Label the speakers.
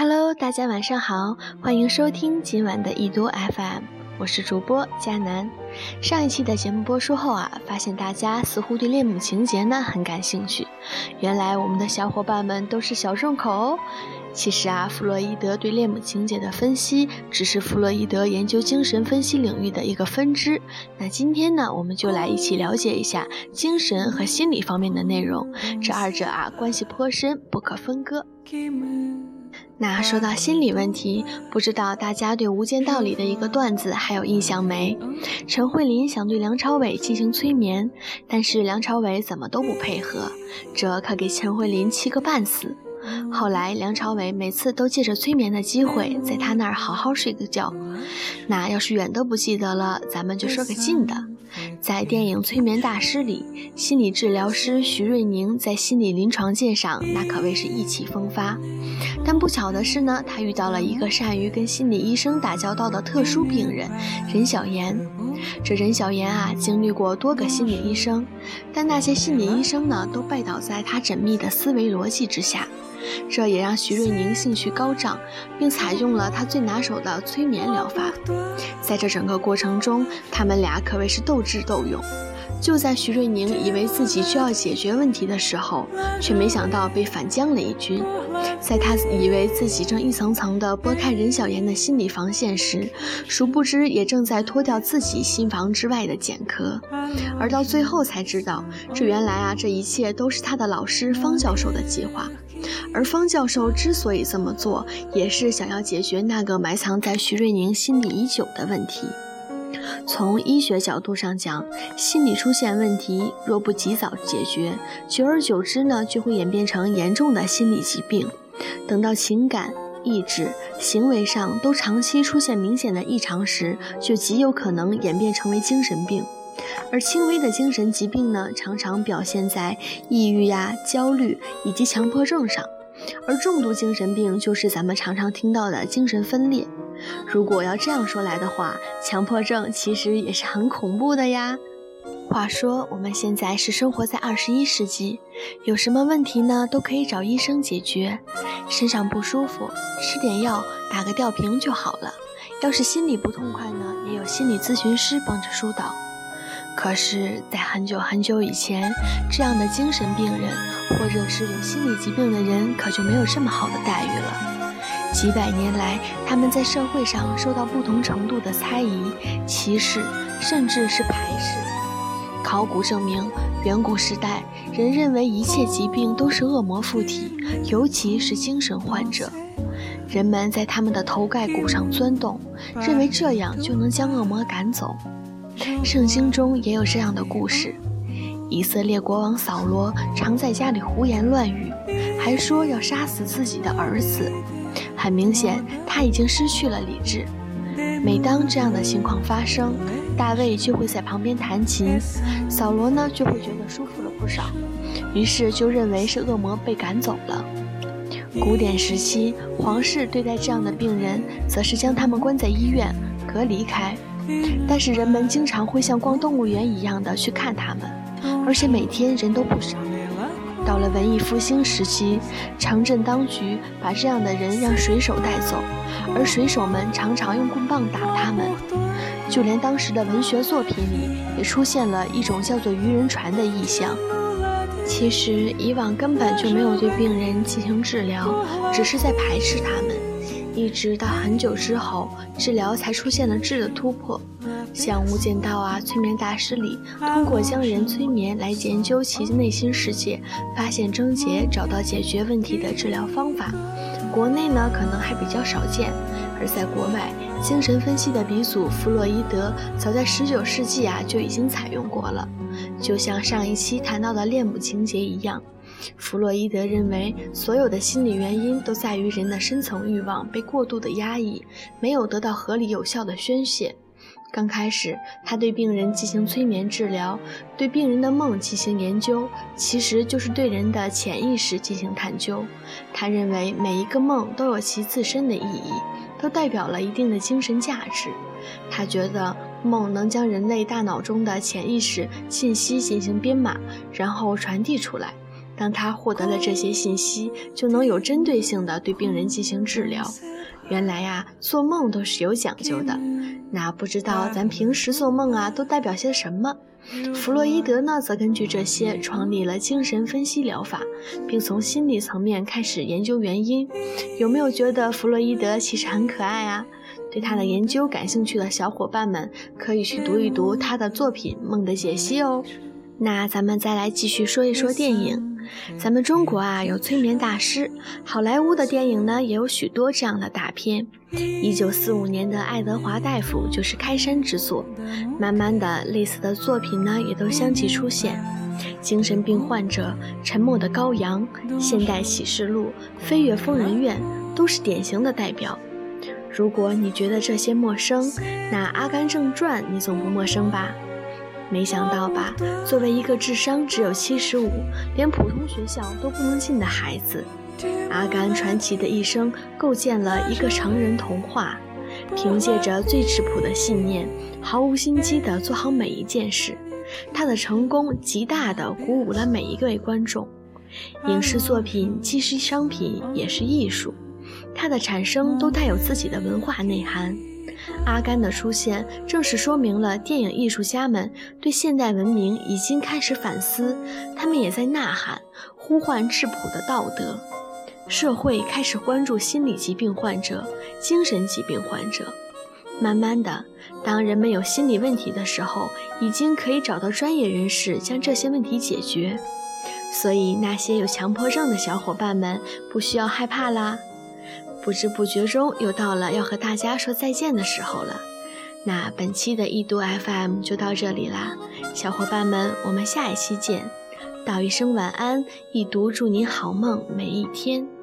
Speaker 1: Hello，大家晚上好，欢迎收听今晚的易读 FM，我是主播佳楠。上一期的节目播出后啊，发现大家似乎对恋母情节呢很感兴趣。原来我们的小伙伴们都是小众口哦。其实啊，弗洛伊德对恋母情节的分析只是弗洛伊德研究精神分析领域的一个分支。那今天呢，我们就来一起了解一下精神和心理方面的内容，这二者啊关系颇深，不可分割。那说到心理问题，不知道大家对《无间道》里的一个段子还有印象没？陈慧琳想对梁朝伟进行催眠，但是梁朝伟怎么都不配合，这可给陈慧琳气个半死。后来梁朝伟每次都借着催眠的机会，在他那儿好好睡个觉。那要是远的不记得了，咱们就说个近的。在电影《催眠大师》里，心理治疗师徐瑞宁在心理临床界上那可谓是意气风发。但不巧的是呢，他遇到了一个善于跟心理医生打交道的特殊病人任小妍。这任小妍啊，经历过多个心理医生，但那些心理医生呢，都拜倒在他缜密的思维逻辑之下。这也让徐瑞宁兴趣高涨，并采用了他最拿手的催眠疗法。在这整个过程中，他们俩可谓是斗智斗勇。就在徐瑞宁以为自己就要解决问题的时候，却没想到被反将了一军。在他以为自己正一层层地拨开任小妍的心理防线时，殊不知也正在脱掉自己心房之外的茧壳。而到最后才知道，这原来啊，这一切都是他的老师方教授的计划。而方教授之所以这么做，也是想要解决那个埋藏在徐瑞宁心里已久的问题。从医学角度上讲，心理出现问题，若不及早解决，久而久之呢，就会演变成严重的心理疾病。等到情感、意志、行为上都长期出现明显的异常时，就极有可能演变成为精神病。而轻微的精神疾病呢，常常表现在抑郁呀、焦虑以及强迫症上；而重度精神病就是咱们常常听到的精神分裂。如果要这样说来的话，强迫症其实也是很恐怖的呀。话说我们现在是生活在二十一世纪，有什么问题呢，都可以找医生解决。身上不舒服，吃点药，打个吊瓶就好了。要是心里不痛快呢，也有心理咨询师帮着疏导。可是，在很久很久以前，这样的精神病人，或者是有心理疾病的人，可就没有这么好的待遇了。几百年来，他们在社会上受到不同程度的猜疑、歧视，甚至是排斥。考古证明，远古时代人认为一切疾病都是恶魔附体，尤其是精神患者。人们在他们的头盖骨上钻洞，认为这样就能将恶魔赶走。圣经中也有这样的故事：以色列国王扫罗常在家里胡言乱语，还说要杀死自己的儿子。很明显，他已经失去了理智。每当这样的情况发生，大卫就会在旁边弹琴，扫罗呢就会觉得舒服了不少，于是就认为是恶魔被赶走了。古典时期，皇室对待这样的病人，则是将他们关在医院，隔离开。但是人们经常会像逛动物园一样的去看他们，而且每天人都不少。到了文艺复兴时期，城镇当局把这样的人让水手带走，而水手们常常用棍棒打他们。就连当时的文学作品里，也出现了一种叫做渔人船的意象。其实以往根本就没有对病人进行治疗，只是在排斥他们。一直到很久之后，治疗才出现了质的突破。像《无间道》啊，《催眠大师》里，通过将人催眠来研究其内心世界，发现症结，找到解决问题的治疗方法。国内呢，可能还比较少见；而在国外，精神分析的鼻祖弗洛伊德早在19世纪啊就已经采用过了。就像上一期谈到的恋母情节一样。弗洛伊德认为，所有的心理原因都在于人的深层欲望被过度的压抑，没有得到合理有效的宣泄。刚开始，他对病人进行催眠治疗，对病人的梦进行研究，其实就是对人的潜意识进行探究。他认为每一个梦都有其自身的意义，都代表了一定的精神价值。他觉得梦能将人类大脑中的潜意识信息进行编码，然后传递出来。当他获得了这些信息，就能有针对性的对病人进行治疗。原来呀，做梦都是有讲究的。那不知道咱平时做梦啊，都代表些什么？弗洛伊德呢，则根据这些创立了精神分析疗法，并从心理层面开始研究原因。有没有觉得弗洛伊德其实很可爱啊？对他的研究感兴趣的小伙伴们，可以去读一读他的作品《梦的解析》哦。那咱们再来继续说一说电影。咱们中国啊有催眠大师，好莱坞的电影呢也有许多这样的大片。一九四五年的爱德华大夫就是开山之作，慢慢的类似的作品呢也都相继出现。精神病患者、沉默的羔羊、现代启示录、飞越疯人院都是典型的代表。如果你觉得这些陌生，那《阿甘正传》你总不陌生吧？没想到吧？作为一个智商只有七十五，连普通学校都不能进的孩子，阿甘传奇的一生构建了一个成人童话。凭借着最质朴的信念，毫无心机地做好每一件事，他的成功极大地鼓舞了每一位观众。影视作品既是商品，也是艺术，它的产生都带有自己的文化内涵。阿甘的出现，正是说明了电影艺术家们对现代文明已经开始反思，他们也在呐喊，呼唤质朴的道德。社会开始关注心理疾病患者、精神疾病患者。慢慢的，当人们有心理问题的时候，已经可以找到专业人士将这些问题解决。所以，那些有强迫症的小伙伴们不需要害怕啦。不知不觉中又到了要和大家说再见的时候了，那本期的易读 FM 就到这里啦，小伙伴们，我们下一期见，道一声晚安，易读祝您好梦每一天。